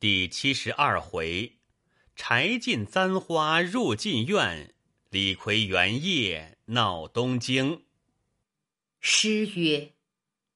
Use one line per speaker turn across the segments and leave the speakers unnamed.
第七十二回，柴进簪花入禁院，李逵元夜闹东京。
诗曰：“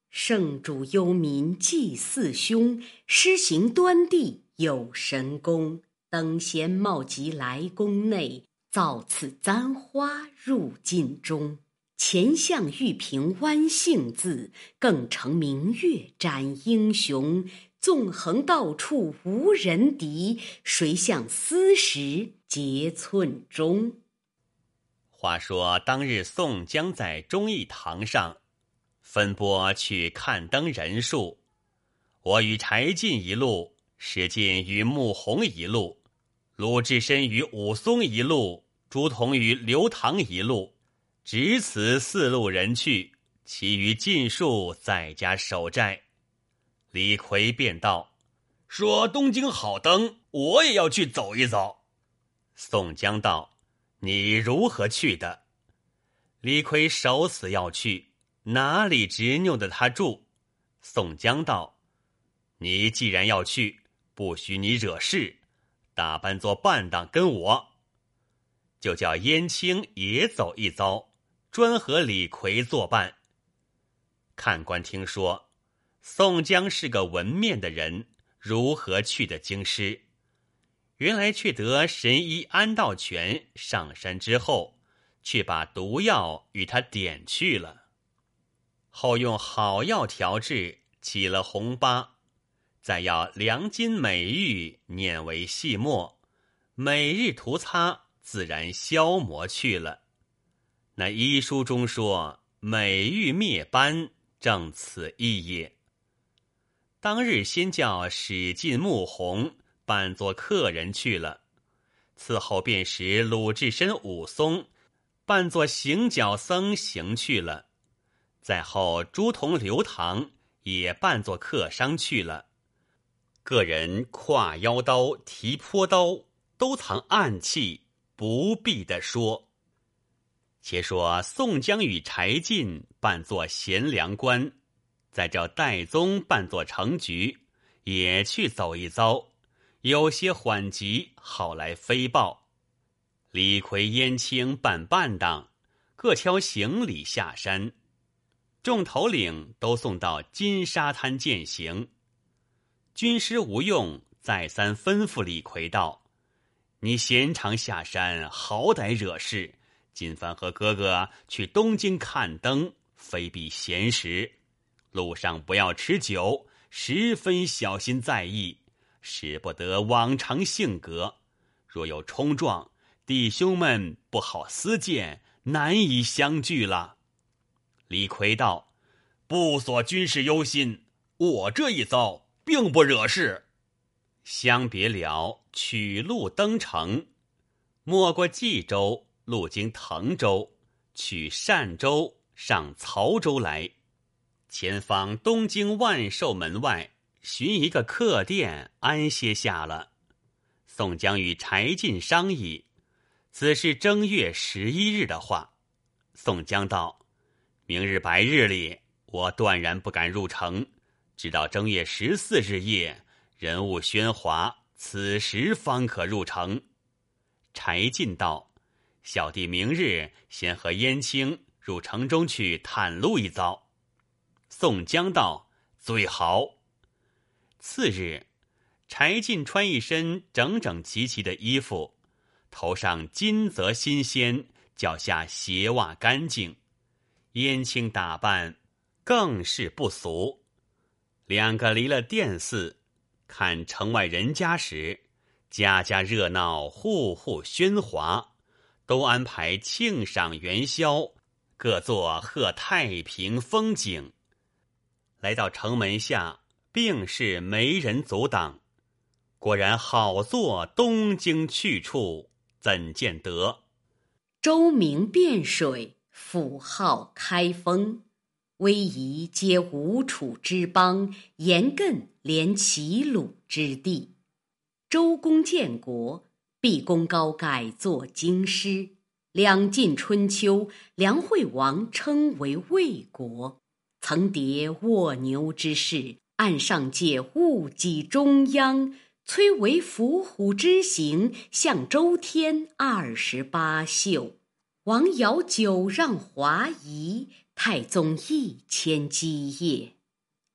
圣主忧民祭四凶，施行端地有神功。等闲冒疾来宫内，造此簪花入禁中。前相玉屏弯杏字，更成明月展英雄。”纵横到处无人敌，谁向斯时结寸中？
话说当日宋江在忠义堂上分拨去看灯人数，我与柴进一路，史进与穆弘一路，鲁智深与武松一路，朱仝与刘唐一路，只此四路人去，其余尽数在家守寨。李逵便道：“说东京好灯，我也要去走一走。”宋江道：“你如何去的？”李逵守死要去，哪里执拗的他住？宋江道：“你既然要去，不许你惹事，打扮做伴当跟我。”就叫燕青也走一遭，专和李逵作伴。看官听说。宋江是个文面的人，如何去的京师？原来却得神医安道全上山之后，却把毒药与他点去了。后用好药调制，起了红疤，再要良金美玉碾为细末，每日涂擦，自然消磨去了。那医书中说，美玉灭斑，正此意也。当日先叫史进、穆弘扮作客人去了，伺候便使鲁智深、武松扮作行脚僧行去了，再后朱仝、刘唐也扮作客商去了。个人挎腰刀、提坡刀，都藏暗器，不必的说。且说宋江与柴进扮作贤良官。再叫戴宗扮作成局，也去走一遭，有些缓急，好来飞报。李逵、燕青扮伴当，各挑行李下山。众头领都送到金沙滩践行。军师吴用再三吩咐李逵道：“你闲常下山，好歹惹事。今番和哥哥去东京看灯，非比闲时。”路上不要吃酒，十分小心在意，使不得往常性格。若有冲撞，弟兄们不好私见，难以相聚了。李逵道：“不所军事忧心，我这一遭并不惹事。”相别了，取路登城，没过冀州，路经滕州，取单州，上曹州来。前方东京万寿门外寻一个客店安歇下了。宋江与柴进商议，此是正月十一日的话。宋江道：“明日白日里，我断然不敢入城，直到正月十四日夜，人物喧哗，此时方可入城。”柴进道：“小弟明日先和燕青入城中去探路一遭。”宋江道：“最好。”次日，柴进穿一身整整齐齐的衣服，头上金泽新鲜，脚下鞋袜干净，燕青打扮更是不俗。两个离了殿寺，看城外人家时，家家热闹，户户喧哗，都安排庆赏元宵，各作贺太平风景。来到城门下，并是没人阻挡。果然好做东京去处，怎见得？
周明汴水，府号开封，威仪皆吴楚之邦，严亘连齐鲁之地。周公建国，毕公高改作京师。两晋春秋，梁惠王称为魏国。曾叠卧牛之势，岸上界误己中央，崔嵬伏虎之行，向周天二十八宿。王尧九让华夷，太宗一千基业。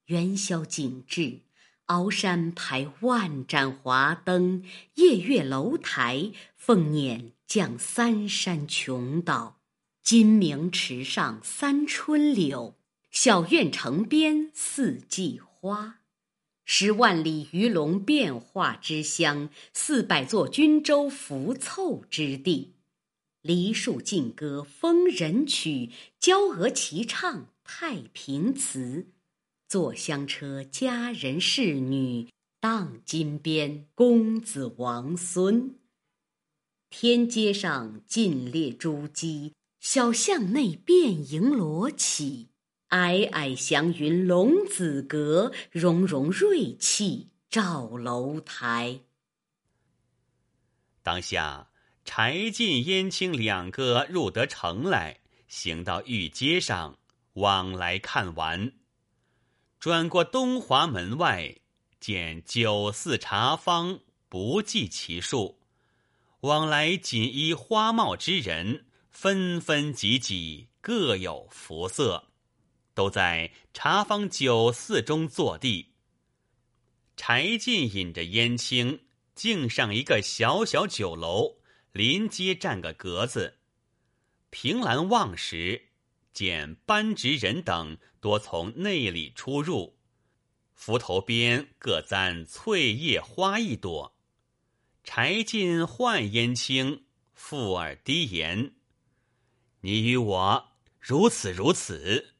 元宵景致，鳌山排万盏华灯，夜月楼台，凤辇降三山琼岛。金明池上三春柳，小院城边四季花。十万里鱼龙变化之乡，四百座军州浮凑之地。梨树尽歌风人曲，娇娥齐唱太平词。坐香车佳人侍女，荡金鞭公子王孙。天阶上尽列珠玑，小巷内遍迎罗绮。霭霭祥云龙子阁，融融瑞气照楼台。
当下。柴进、燕青两个入得城来，行到御街上，往来看完。转过东华门外，见酒肆茶坊不计其数，往来锦衣花帽之人纷纷挤挤，各有服色，都在茶坊酒肆中坐地。柴进引着燕青，径上一个小小酒楼。临街占个格子，凭栏望时，见班直人等多从内里出入，斧头边各簪翠叶花一朵。柴进唤燕青，附耳低言：“你与我如此如此。”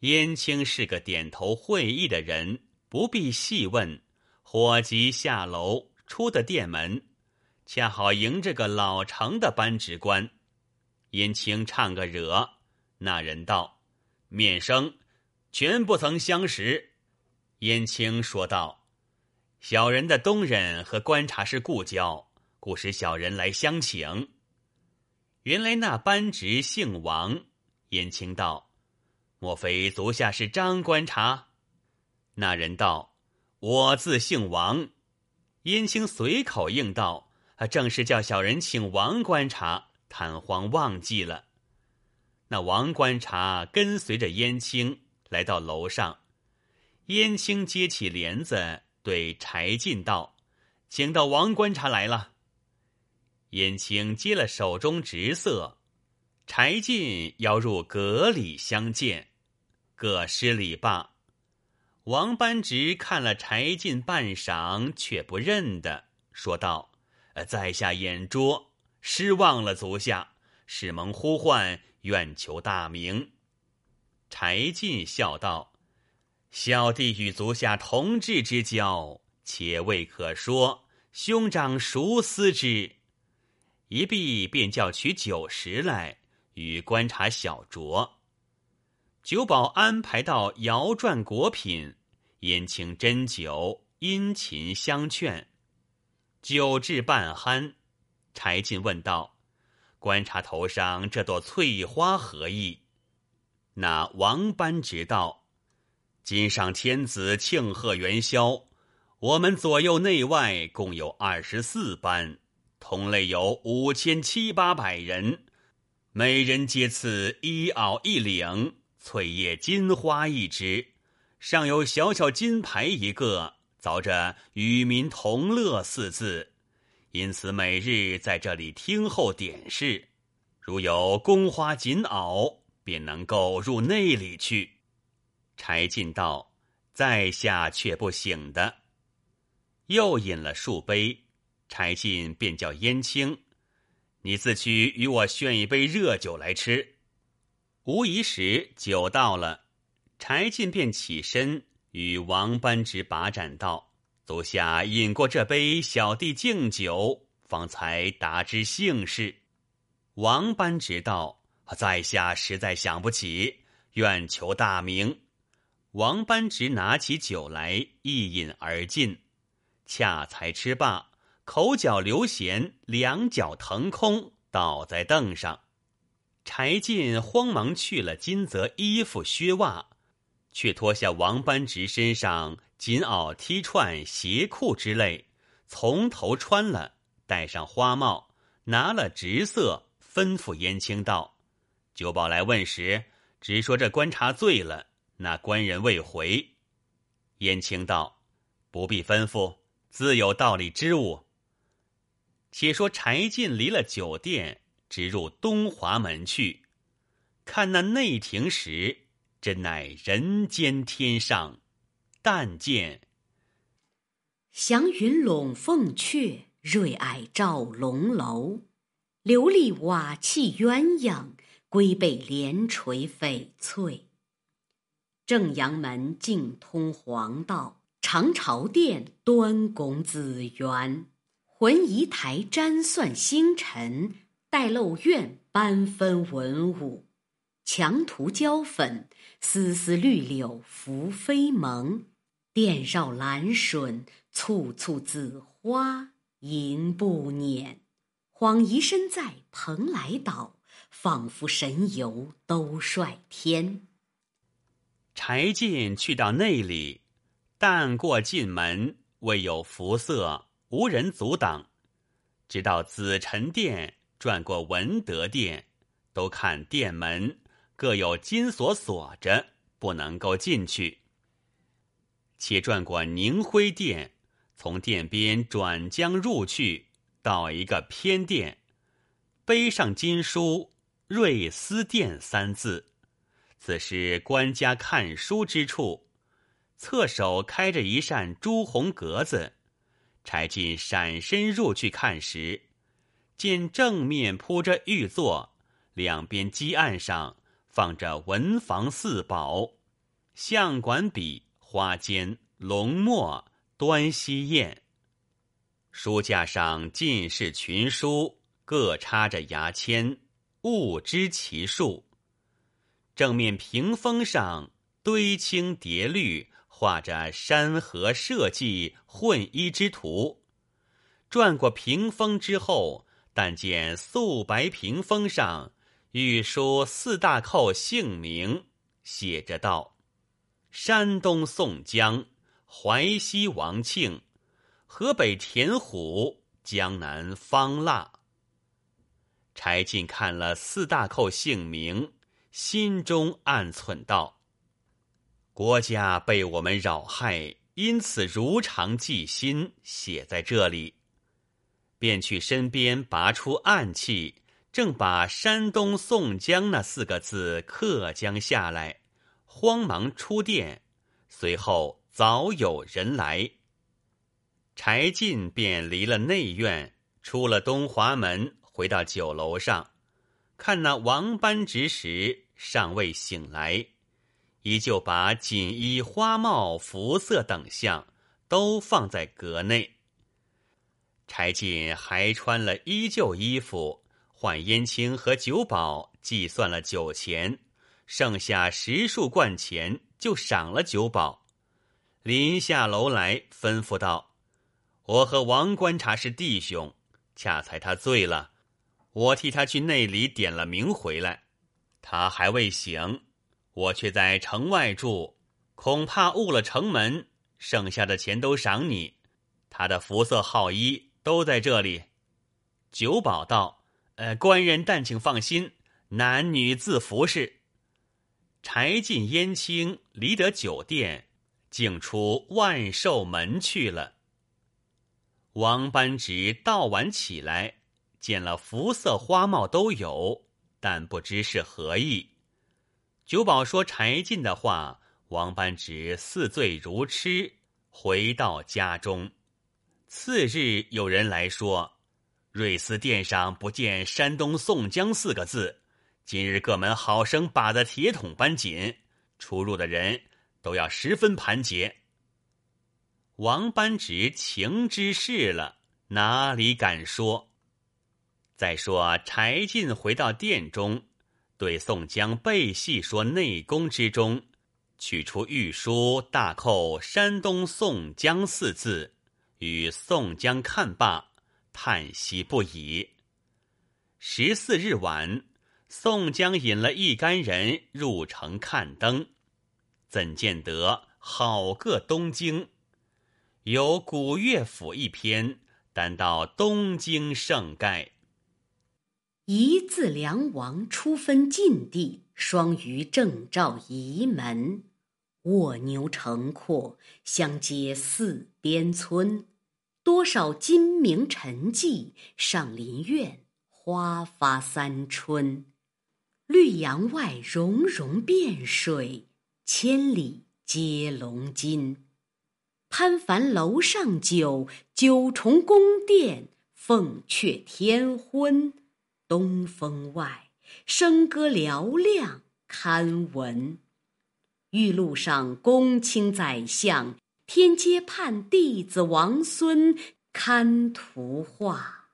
燕青是个点头会意的人，不必细问，火急下楼，出的店门。恰好迎着个老成的班直官，燕青唱个惹，那人道：“面生，全不曾相识。”燕青说道：“小人的东人和观察是故交，故使小人来相请。”原来那班直姓王，燕青道：“莫非足下是张观察？”那人道：“我自姓王。”燕青随口应道。正是叫小人请王观察，探荒忘记了。那王观察跟随着燕青来到楼上，燕青接起帘子，对柴进道：“请到王观察来了。”燕青接了手中直色，柴进邀入阁里相见，各施礼罢。王班直看了柴进半晌，却不认得，说道。呃在下眼拙，失望了足下。使蒙呼唤，愿求大名。柴进笑道：“小弟与足下同志之交，且未可说。兄长孰思之？”一毕，便叫取酒食来，与观察小酌。酒保安排到摇转果品，宴请斟酒，殷勤相劝。酒至半酣，柴进问道：“观察头上这朵翠花何意？”那王班直道：“今上天子庆贺元宵，我们左右内外共有二十四班，同类有五千七八百人，每人皆赐一袄一领，翠叶金花一只，上有小小金牌一个。”凿着“与民同乐”四字，因此每日在这里听候点事。如有宫花锦袄，便能够入内里去。柴进道：“在下却不醒的。”又饮了数杯，柴进便叫燕青：“你自去与我炫一杯热酒来吃。”无疑时，酒到了，柴进便起身。与王班直把盏道：“足下饮过这杯，小弟敬酒，方才达知姓氏。”王班直道：“在下实在想不起，愿求大名。”王班直拿起酒来，一饮而尽。恰才吃罢，口角流涎，两脚腾空，倒在凳上。柴进慌忙去了金泽衣服靴袜。却脱下王班直身上锦袄、踢串、鞋裤之类，从头穿了，戴上花帽，拿了直色，吩咐燕青道：“酒保来问时，只说这观察醉了，那官人未回。”燕青道：“不必吩咐，自有道理之物。”且说柴进离了酒店，直入东华门去，看那内廷时，真乃人间天上。但见
祥云笼凤阙，瑞霭照龙楼。琉璃瓦砌鸳鸯，龟背莲垂翡翠。正阳门径通黄道，长朝殿端拱紫园。浑仪台占算星辰，待漏院颁分文武。墙涂焦粉，丝丝绿柳拂飞蒙。殿绕兰笋，簇簇紫花迎不辇。恍疑身在蓬莱岛，仿佛神游都率天。
柴进去到内里，但过进门，未有辐色。无人阻挡，直到紫宸殿转过文德殿，都看殿门各有金锁锁着，不能够进去。且转过宁辉殿，从殿边转将入去，到一个偏殿，碑上金书“瑞思殿”三字，此是官家看书之处。侧手开着一扇朱红格子。柴进闪身入去看时，见正面铺着玉座，两边基案上放着文房四宝：相管笔、花笺、龙墨、端溪砚。书架上尽是群书，各插着牙签，物知其数。正面屏风上堆青叠绿。画着山河社稷混一之图，转过屏风之后，但见素白屏风上御书四大寇姓名，写着道：“山东宋江、淮西王庆、河北田虎、江南方腊。”柴进看了四大寇姓名，心中暗忖道。国家被我们扰害，因此如常记心，写在这里。便去身边拔出暗器，正把山东宋江那四个字刻将下来，慌忙出殿。随后早有人来，柴进便离了内院，出了东华门，回到酒楼上，看那王班执时尚未醒来。依旧把锦衣、花帽、服色等项都放在阁内。柴进还穿了依旧衣服，换燕青和酒保计算了酒钱，剩下十数贯钱，就赏了酒保。临下楼来，吩咐道：“我和王观察是弟兄，恰才他醉了，我替他去内里点了名回来，他还未醒。”我却在城外住，恐怕误了城门。剩下的钱都赏你，他的服色号衣都在这里。酒保道：“呃，官人但请放心，男女自服侍。”柴进燕青离得酒店，竟出万寿门去了。王班直到晚起来，见了服色花帽都有，但不知是何意。酒保说柴进的话，王班直似醉如痴，回到家中。次日有人来说，瑞思殿上不见山东宋江四个字，今日各门好生把的铁桶般紧，出入的人都要十分盘结。王班直情之事了，哪里敢说？再说柴进回到殿中。对宋江背细说内功之中，取出御书大扣山东宋江”四字，与宋江看罢，叹息不已。十四日晚，宋江引了一干人入城看灯，怎见得好个东京？有古乐府一篇，单到东京盛盖。
一字梁王初分晋地，双鱼正照仪门。卧牛城廓，相接四边村。多少金名陈迹，上林苑，花发三春。绿杨外融融汴水，千里接龙津。攀繁楼上酒，九重宫殿，凤阙天昏。东风外，笙歌嘹亮堪闻。玉路上公卿宰相，天阶畔弟子王孙堪图画。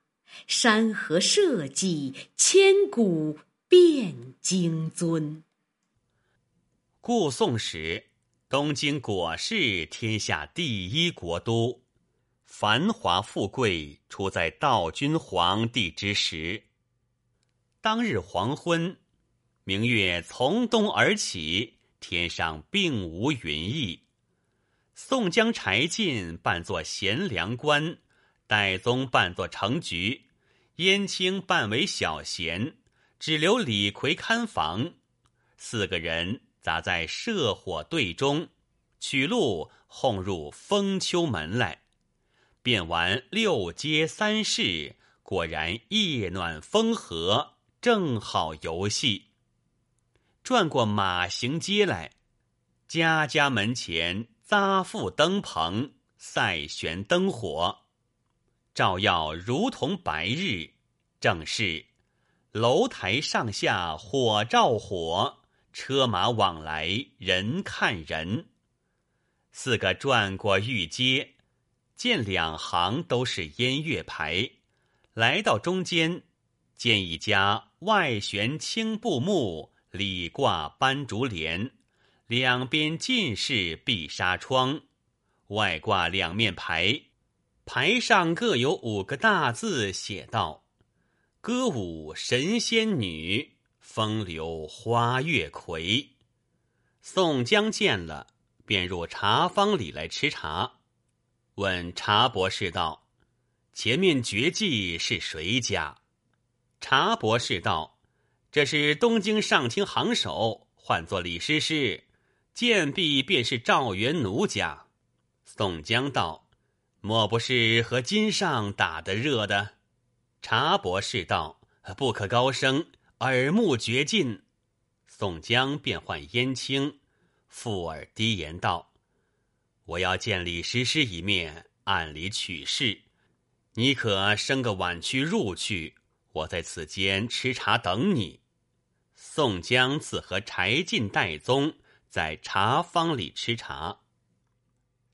山河社稷，千古变经尊。
故宋时，东京果是天下第一国都，繁华富贵出在道君皇帝之时。当日黄昏，明月从东而起，天上并无云翳。宋江、柴进扮作贤良官，戴宗扮作成局，燕青扮为小贤，只留李逵看房。四个人砸在社火队中，取路哄入封丘门来，便玩六街三市，果然夜暖风和。正好游戏，转过马行街来，家家门前扎覆灯棚，赛悬灯火，照耀如同白日。正是楼台上下火照火，车马往来人看人。四个转过御街，见两行都是烟月牌，来到中间。见一家外悬青布幕，里挂斑竹帘，两边尽是碧纱窗，外挂两面牌，牌上各有五个大字，写道：“歌舞神仙女，风流花月魁。”宋江见了，便入茶坊里来吃茶，问茶博士道：“前面绝技是谁家？”茶博士道：“这是东京上厅行首，唤作李师师，贱婢便是赵元奴家。”宋江道：“莫不是和金上打得热的？”茶博士道：“不可高声，耳目绝尽。”宋江便唤燕青，附耳低言道：“我要见李师师一面，暗里取事，你可生个晚去入去。”我在此间吃茶等你。宋江自和柴进、戴宗在茶坊里吃茶。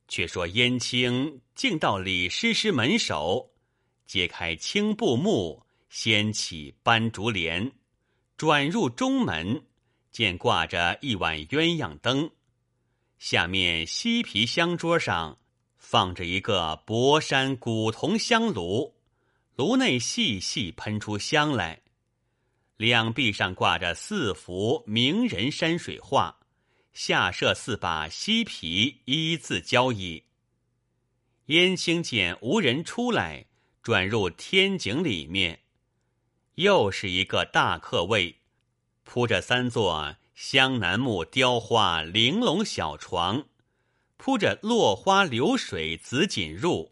却说燕青竟到李师师门首，揭开青布幕，掀起斑竹帘，转入中门，见挂着一碗鸳鸯灯，下面西皮香桌上放着一个博山古铜香炉。炉内细细喷出香来，两壁上挂着四幅名人山水画，下设四把锡皮一字交椅。燕青见无人出来，转入天井里面，又是一个大客位，铺着三座香楠木雕花玲珑小床，铺着落花流水紫锦褥。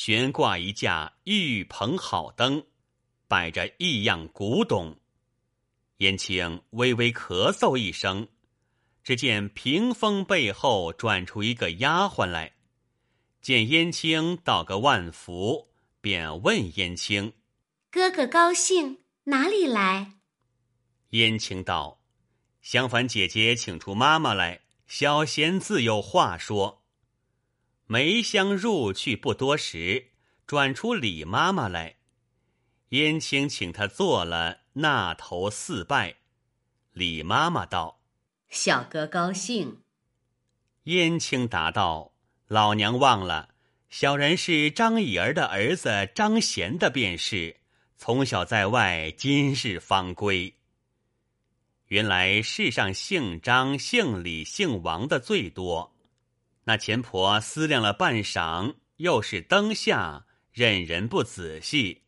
悬挂一架玉棚好灯，摆着异样古董。燕青微微咳嗽一声，只见屏风背后转出一个丫鬟来，见燕青道个万福，便问燕青：“
哥哥高兴哪里来？”
燕青道：“相反姐姐请出妈妈来，小贤自有话说。”梅香入去不多时，转出李妈妈来。燕青请她坐了，那头四拜。李妈妈道：“
小哥高兴。”
燕青答道：“老娘忘了，小人是张乙儿的儿子张贤的便是，从小在外，今日方归。原来世上姓张、姓李、姓王的最多。”那钱婆思量了半晌，又是灯下，任人不仔细，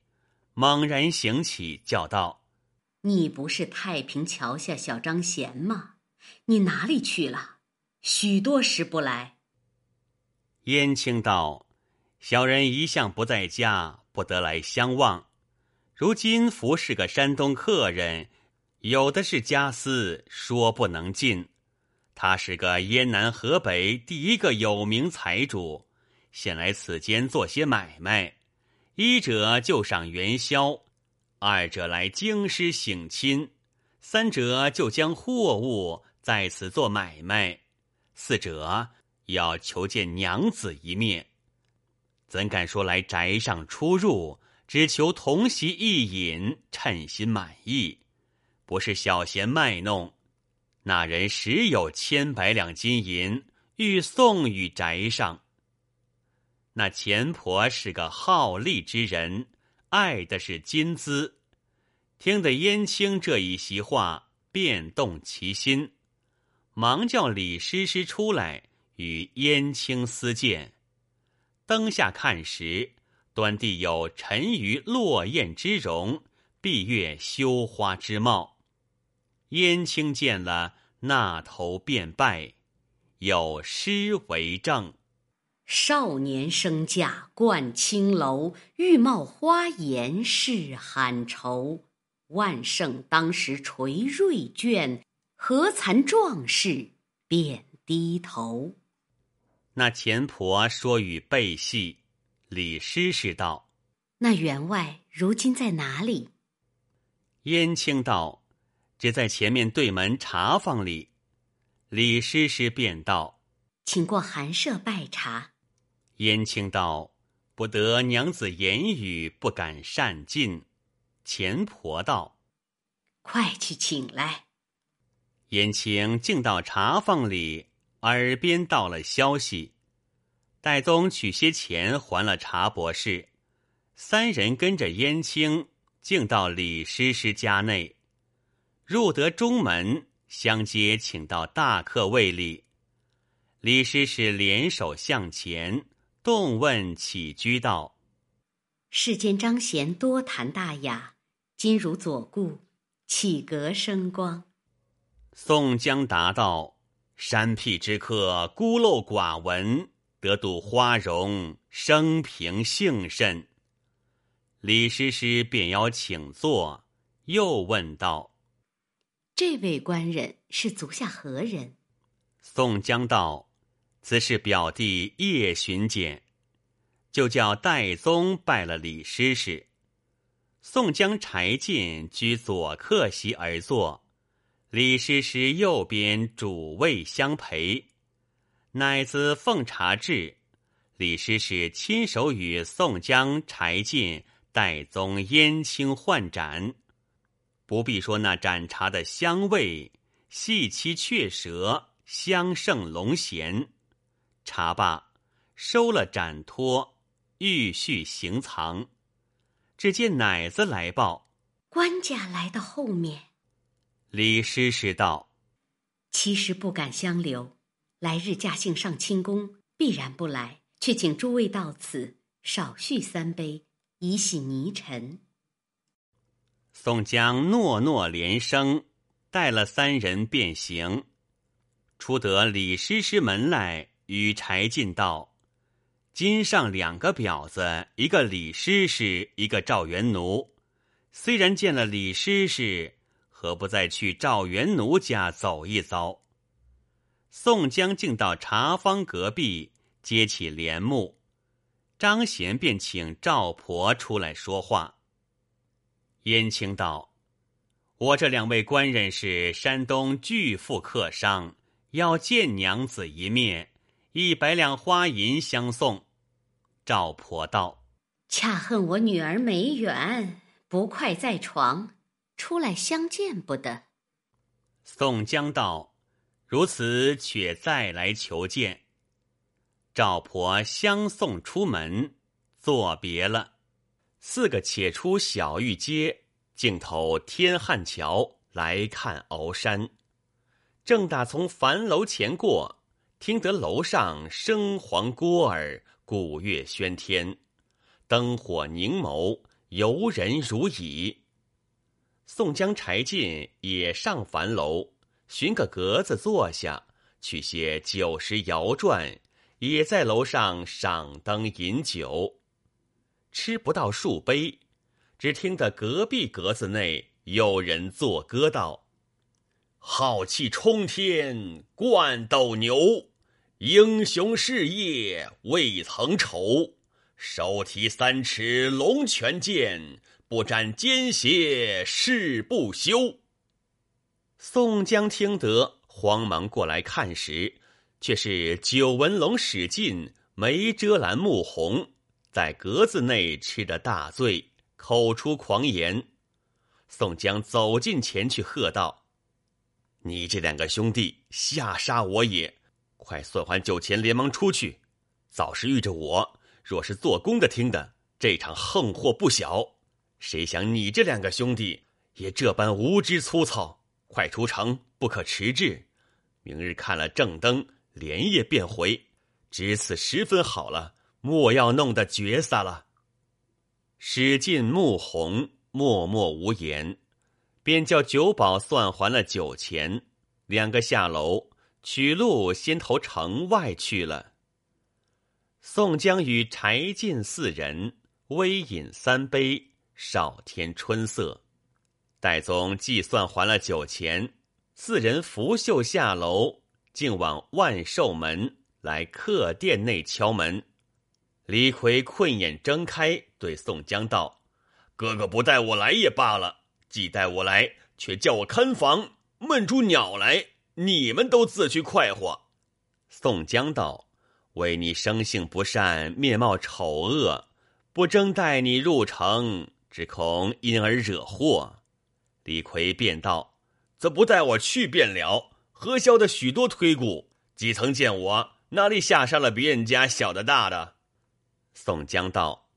猛然醒起，叫道：“
你不是太平桥下小张贤吗？你哪里去了？许多时不来。”
燕青道：“小人一向不在家，不得来相望。如今服侍个山东客人，有的是家私，说不能进。他是个燕南河北第一个有名财主，先来此间做些买卖。一者就赏元宵，二者来京师省亲，三者就将货物在此做买卖，四者。”要求见娘子一面，怎敢说来宅上出入？只求同席一饮，称心满意，不是小贤卖弄。那人实有千百两金银，欲送与宅上。那钱婆是个好利之人，爱的是金资。听得燕青这一席话，便动其心，忙叫李师师出来。与燕青私见，灯下看时，端地有沉鱼落雁之容，闭月羞花之貌。燕青见了，那头便拜，有诗为证：
少年升驾冠青楼，玉貌花颜是罕愁。万圣当时垂瑞卷，何惭壮士便低头。
那钱婆说与背戏，李师师道：“
那员外如今在哪里？”
燕青道：“只在前面对门茶房里。”李师师便道：“
请过寒舍拜茶。”
燕青道：“不得娘子言语，不敢擅进。”钱婆道：“
快去请来。”
燕青进到茶房里。耳边到了消息，戴宗取些钱还了茶博士，三人跟着燕青进到李师师家内，入得中门，相接请到大客位里。李师师联手向前，动问起居道：“
世间张贤多谈大雅，今如左顾，岂格生光？”
宋江答道。山僻之客孤陋寡闻，得睹花容，生平幸甚。李师师便邀请坐，又问道：“
这位官人是足下何人？”
宋江道：“此是表弟叶巡检。”就叫戴宗拜了李师师。宋江、柴进居左客席而坐。李师师右边主位相陪，乃自奉茶至，李师师亲手与宋江、柴进、戴宗、燕青换盏。不必说那盏茶的香味，细沏雀舌，香胜龙涎。茶罢，收了盏托，欲续行藏。只见奶子来报，
官家来到后面。
李师师道：“
其实不敢相留，来日驾幸上清宫，必然不来。却请诸位到此，少叙三杯，以洗泥尘。”
宋江诺诺连声，带了三人便行。出得李师师门来，与柴进道：“今上两个婊子，一个李师师，一个赵元奴。虽然见了李师师。”何不再去赵元奴家走一遭？宋江竟到茶坊隔壁接起帘幕，张贤便请赵婆出来说话。燕青道：“我这两位官人是山东巨富客商，要见娘子一面，一百两花银相送。”赵婆道：“
恰恨我女儿没缘，不快在床。”出来相见不得。
宋江道：“如此，却再来求见。”赵婆相送出门，作别了。四个且出小玉街，径投天汉桥来看鳌山。正打从樊楼前过，听得楼上声簧聒耳，鼓乐喧天，灯火凝眸，游人如蚁。宋江、柴进也上樊楼，寻个格子坐下，取些酒食肴馔，也在楼上赏灯饮酒。吃不到数杯，只听得隔壁格子内有人作歌道：“浩气冲天冠斗牛。”英雄事业未曾酬，手提三尺龙泉剑，不沾奸邪誓不休。宋江听得，慌忙过来看时，却是九纹龙史进、梅遮拦穆弘在格子内吃得大醉，口出狂言。宋江走近前去，喝道：“你这两个兄弟吓杀我也！”快算还酒钱，连忙出去。早是遇着我，若是做工的听的，这场横祸不小。谁想你这两个兄弟也这般无知粗糙，快出城，不可迟滞。明日看了正灯，连夜便回。只此十分好了，莫要弄得绝撒了。史进、穆弘默默无言，便叫酒保算还了酒钱，两个下楼。取路先投城外去了。宋江与柴进四人微饮三杯，少添春色。戴宗计算还了酒钱，四人拂袖下楼，竟往万寿门来客店内敲门。李逵困眼睁开，对宋江道：“哥哥不带我来也罢了，既带我来，却叫我看房，闷出鸟来。”你们都自去快活。宋江道：“为你生性不善，面貌丑恶，不争带你入城，只恐因而惹祸。”李逵便道：“则不带我去便了。何消的许多推故，几曾见我哪里下杀了别人家小的大的？”宋江道：“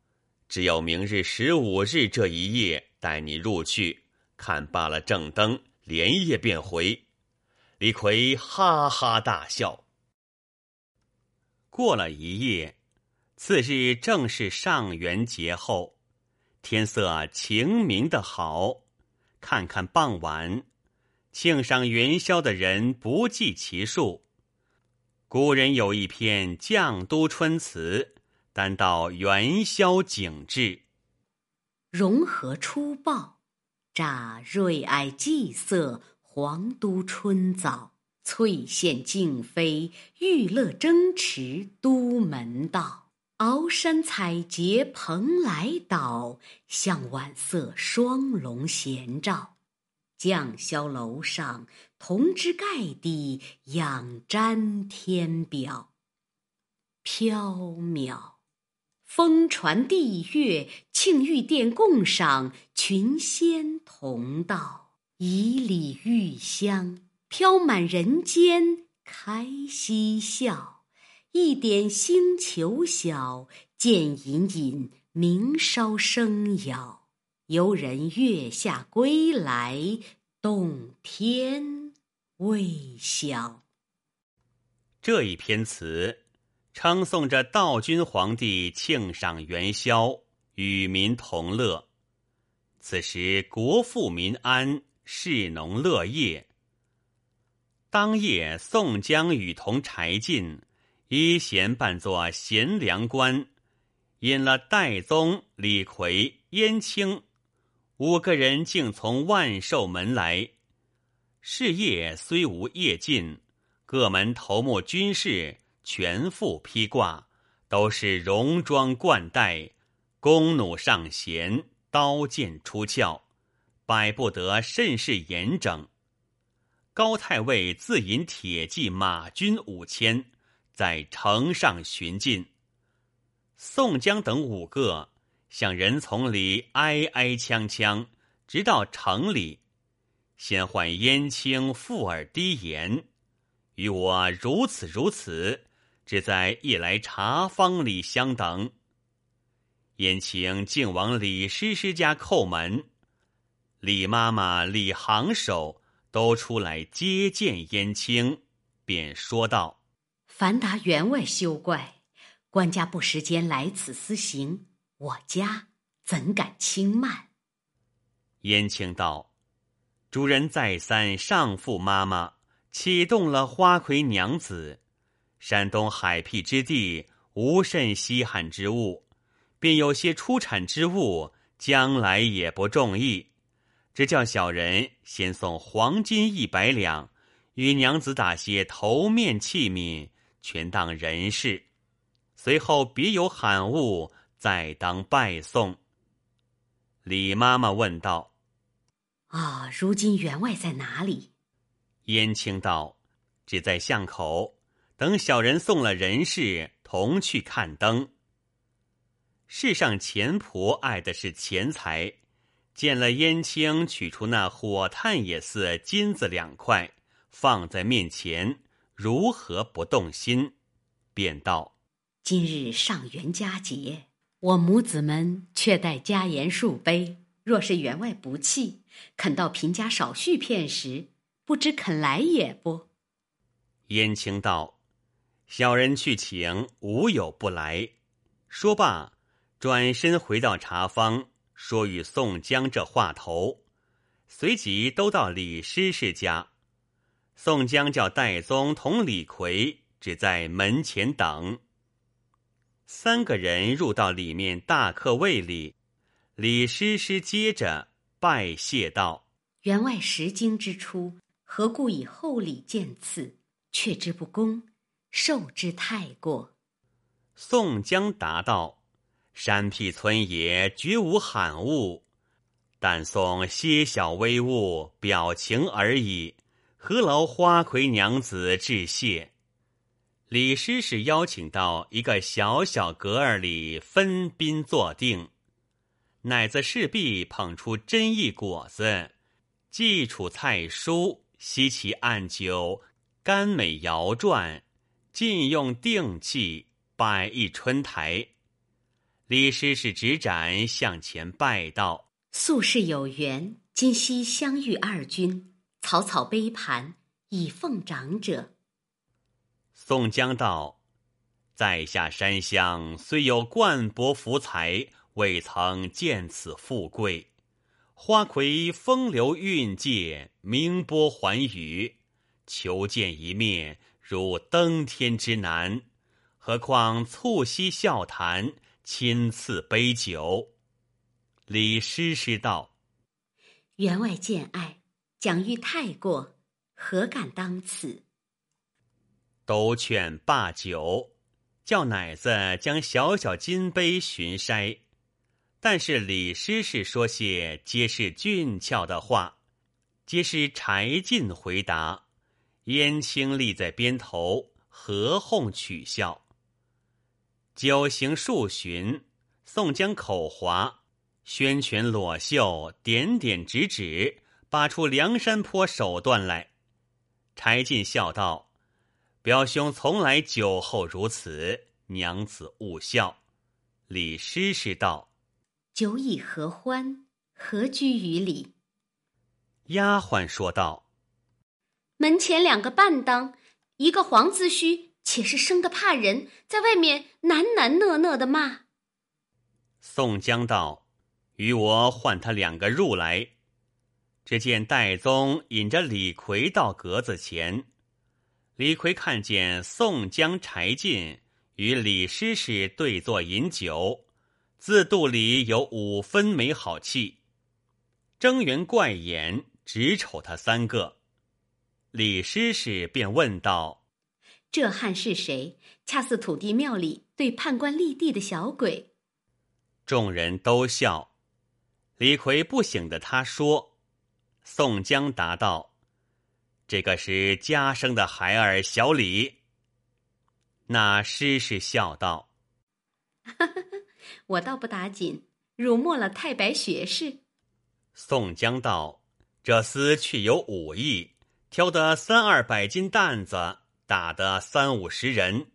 只有明日十五日这一夜，带你入去看罢了正灯，连夜便回。”李逵哈哈大笑。过了一夜，次日正是上元节后，天色晴明的好。看看傍晚，庆上元宵的人不计其数。古人有一篇《绛都春》词，单道元宵景致：
融合初报，乍瑞霭霁色。黄都春早，翠线竞飞，玉勒争持都门道。鳌山彩节蓬莱岛，向晚色双龙衔照。绛霄楼上铜枝盖地，仰瞻天表。缥缈，风传地乐，庆玉殿共赏，群仙同道。以礼玉香，飘满人间开嬉笑；一点星球小，见隐隐鸣梢声摇。游人月下归来，洞天未晓。
这一篇词，称颂着道君皇帝庆赏元宵，与民同乐。此时国富民安。士农乐业。当夜，宋江与同柴进一闲扮作贤良官，引了戴宗、李逵、燕青五个人，竟从万寿门来。是夜虽无夜禁，各门头目军士全副披挂，都是戎装冠带，弓弩上弦，刀剑出鞘。百不得甚是严整。高太尉自引铁骑马军五千，在城上巡进。宋江等五个向人丛里挨挨枪枪，直到城里，先唤燕青附耳低言，与我如此如此，只在一来茶坊里相等。燕青竟往李师师家叩门。李妈妈、李行首都出来接见燕青，便说道：“
樊达员外休怪，官家不时间来此私行，我家怎敢轻慢？
燕青道：“主人再三上父妈妈，启动了花魁娘子。山东海僻之地，无甚稀罕之物，便有些出产之物，将来也不中意。只叫小人先送黄金一百两，与娘子打些头面器皿，全当人事。随后别有罕物，再当拜送。”李妈妈问道。
啊，如今员外在哪里？
燕青道：“只在巷口，等小人送了人事，同去看灯。”世上钱仆爱的是钱财，见了燕青取出那火炭也似金子两块，放在面前，如何不动心？便道：“
今日上元佳节，我母子们却带家言数杯。”若是员外不弃，肯到贫家少叙片时，不知肯来也不？
燕青道：“小人去请，无有不来。”说罢，转身回到茶坊，说与宋江这话头，随即都到李师师家。宋江叫戴宗同李逵只在门前等。三个人入到里面大客位里。李师师接着拜谢道：“
员外识经之初，何故以厚礼见赐？却之不恭，受之太过。”
宋江答道：“山僻村野绝无罕物，但送些小微物，表情而已，何劳花魁娘子致谢？”李师师邀请到一个小小阁儿里分宾坐定。乃子势必捧出珍异果子，祭楚菜蔬，稀奇暗酒，甘美肴馔，尽用定器，摆一春台。李师是执盏向前拜道：“
素世有缘，今夕相遇二君，草草杯盘，以奉长者。”
宋江道：“在下山乡虽有冠帛福财。”未曾见此富贵，花魁风流韵界，明波寰宇，求见一面如登天之难。何况促膝笑谈，亲赐杯酒。李师师道：“
员外见爱，蒋欲太过，何敢当此？”
都劝罢酒，叫奶子将小小金杯寻筛。但是李师师说些皆是俊俏的话，皆是柴进回答。燕青立在边头，合哄取笑。酒行数巡，宋江口滑，宣拳裸袖，点点指指，拔出梁山坡手段来。柴进笑道：“表兄从来酒后如此，娘子勿笑。”李师师道。
酒以何欢？何居于礼？
丫鬟说道：“
门前两个半当，一个黄子虚，且是生的怕人，在外面喃喃讷讷的骂。”
宋江道：“与我唤他两个入来。”只见戴宗引着李逵到格子前，李逵看见宋江、柴进与李师师对坐饮酒。自肚里有五分没好气，睁圆怪眼，直瞅他三个。李师师便问道：“
这汉是谁？恰似土地庙里对判官立地的小鬼。”
众人都笑。李逵不醒的他说：“宋江答道：‘这个是家生的孩儿小李。’那师师笑道：‘
我倒不打紧，辱没了太白学士。
宋江道：“这厮却有武艺，挑得三二百斤担子，打得三五十人。”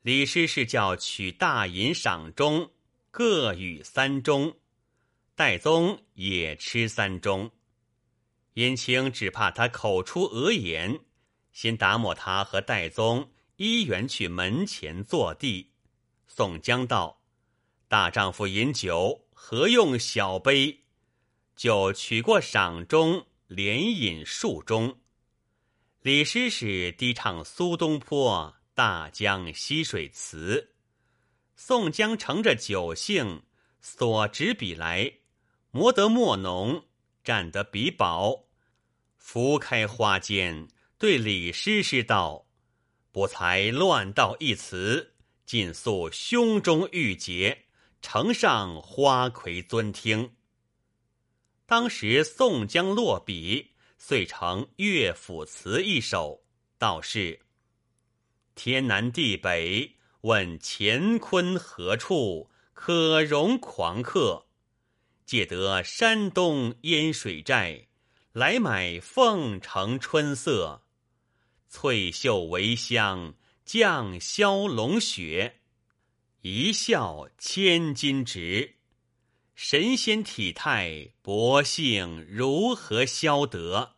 李师是叫取大银赏钟，各与三钟。戴宗也吃三钟。燕青只怕他口出恶言，先打磨他和戴宗一原去门前坐地。宋江道：“大丈夫饮酒，何用小杯？”就取过赏钟，连饮数盅。李师师低唱苏东坡《大江西水词》，宋江乘着酒兴，所执笔来，磨得墨浓，蘸得笔饱，拂开花间，对李师师道：“不才乱道一词，尽诉胸中郁结，呈上花魁尊听。”当时宋江落笔，遂成乐府词一首，道是：“天南地北问乾坤何处，可容狂客？借得山东烟水寨，来买凤城春色。翠袖为香，绛消龙雪，一笑千金值。”神仙体态，薄幸如何消得？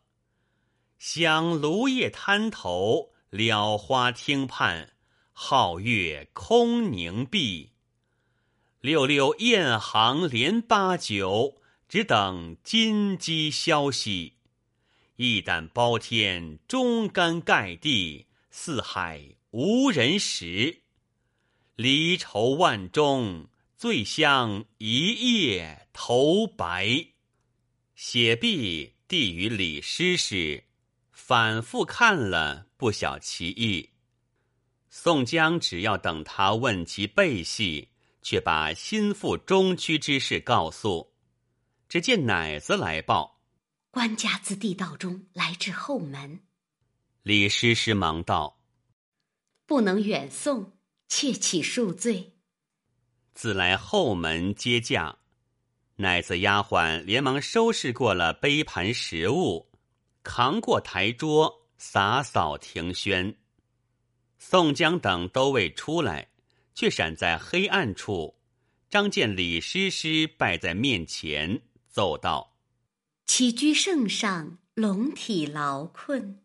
想芦叶滩头，蓼花汀畔，皓月空凝碧。溜溜雁行连八九，只等金鸡消息。一胆包天，忠肝盖地，四海无人识。离愁万钟。醉香一夜头白，写毕递与李师师，反复看了，不晓其意。宋江只要等他问其背细，却把心腹中区之事告诉。只见奶子来报：
官家自地道中来至后门。
李师师忙道：“
不能远送，切起恕罪。”
自来后门接驾，奶子丫鬟连忙收拾过了杯盘食物，扛过台桌，洒扫庭轩。宋江等都未出来，却闪在黑暗处。张见李师师拜在面前，奏道：“
起居圣上，龙体劳困。”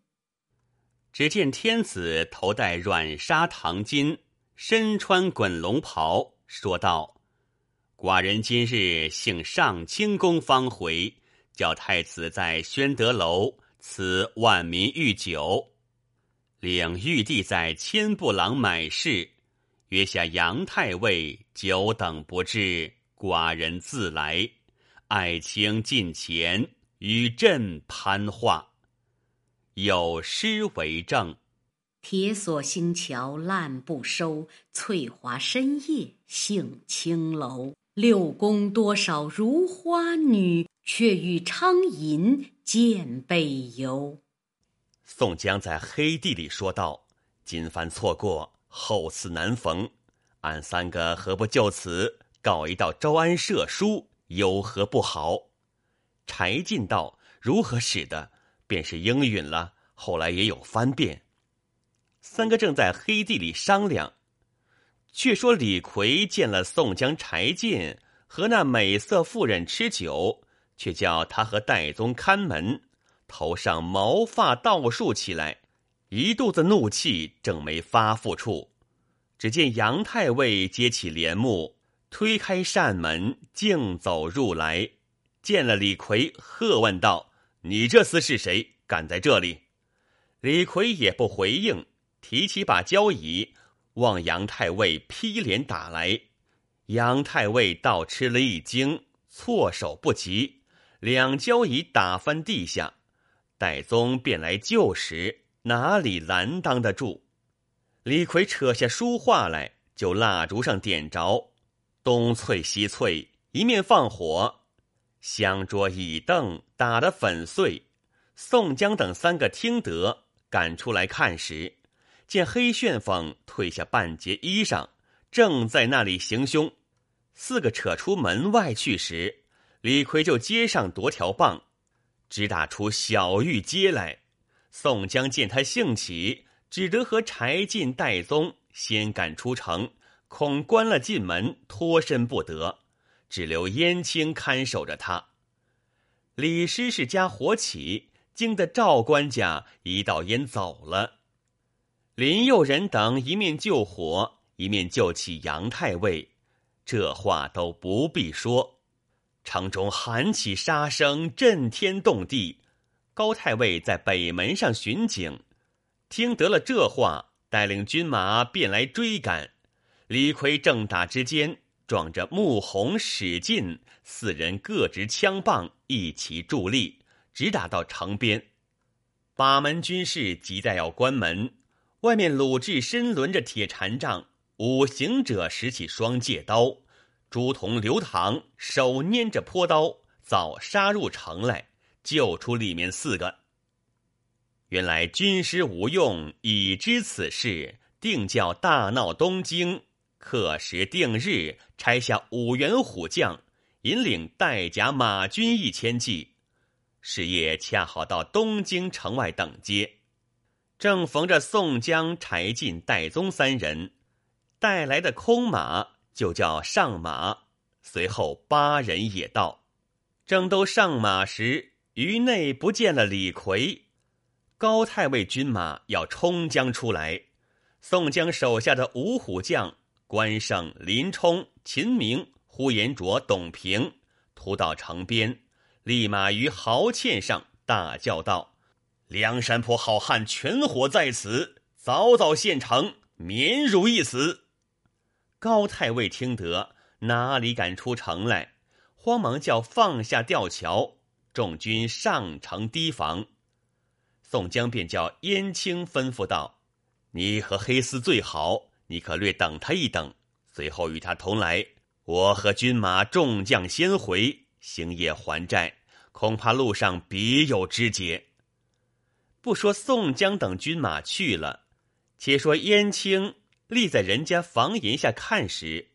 只见天子头戴软纱唐巾，身穿滚龙袍。说道：“寡人今日幸上清宫方回，叫太子在宣德楼赐万民御酒，领玉帝在千步廊买事，约下杨太尉久等不至，寡人自来，爱卿近前与朕攀话，有诗为证。”
铁锁星桥烂不收，翠华深夜杏青楼。六宫多少如花女，却与昌银见背游。
宋江在黑地里说道：“今番错过，后次难逢。俺三个何不就此告一道招安赦书，有何不好？”柴进道：“如何使得？便是应允了，后来也有翻变。”三个正在黑地里商量，却说李逵见了宋江、柴进和那美色妇人吃酒，却叫他和戴宗看门，头上毛发倒竖起来，一肚子怒气正没发付处。只见杨太尉接起帘幕，推开扇门，径走入来，见了李逵，喝问道：“你这厮是谁？敢在这里？”李逵也不回应。提起把交椅，望杨太尉劈脸打来。杨太尉倒吃了一惊，措手不及，两交椅打翻地下。戴宗便来救时，哪里拦当得住？李逵扯下书画来，就蜡烛上点着，东翠西翠，一面放火，香桌椅凳打得粉碎。宋江等三个听得，赶出来看时。见黑旋风褪下半截衣裳，正在那里行凶。四个扯出门外去时，李逵就接上夺条棒，只打出小玉街来。宋江见他兴起，只得和柴进、戴宗先赶出城，恐关了进门脱身不得，只留燕青看守着他。李师师家火起，惊得赵官家一道烟走了。林右人等一面救火，一面救起杨太尉，这话都不必说。城中喊起杀声，震天动地。高太尉在北门上巡警，听得了这话，带领军马便来追赶。李逵正打之间，撞着穆弘、史进四人各执枪棒，一起助力，直打到城边。把门军士急待要关门，外面鲁智深抡着铁禅杖，五行者拾起双戒刀，朱仝、刘唐手拈着坡刀，早杀入城来，救出里面四个。原来军师吴用已知此事，定叫大闹东京。刻时定日，差下五员虎将，引领带甲马军一千骑。是夜恰好到东京城外等接，正逢着宋江、柴进、戴宗三人带来的空马，就叫上马。随后八人也到，正都上马时，于内不见了李逵。高太尉军马要冲将出来，宋江手下的五虎将。关胜、林冲、秦明、呼延灼、董平，突到城边，立马于壕堑上大叫道：“梁山泊好汉全伙在此，早早献城，免汝一死。”高太尉听得，哪里敢出城来？慌忙叫放下吊桥，众军上城提防。宋江便叫燕青吩咐道：“你和黑厮最好。”你可略等他一等，随后与他同来。我和军马众将先回，星夜还债，恐怕路上别有枝节。不说宋江等军马去了，且说燕青立在人家房檐下看时，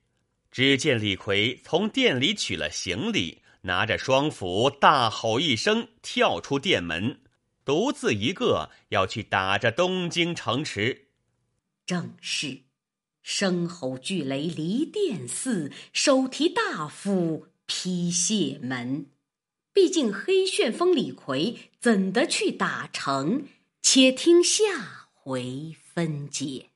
只见李逵从店里取了行李，拿着双斧，大吼一声，跳出店门，独自一个要去打着东京城池。
正是。声吼巨雷离殿寺，手提大斧劈谢门。毕竟黑旋风李逵怎的去打成？且听下回分解。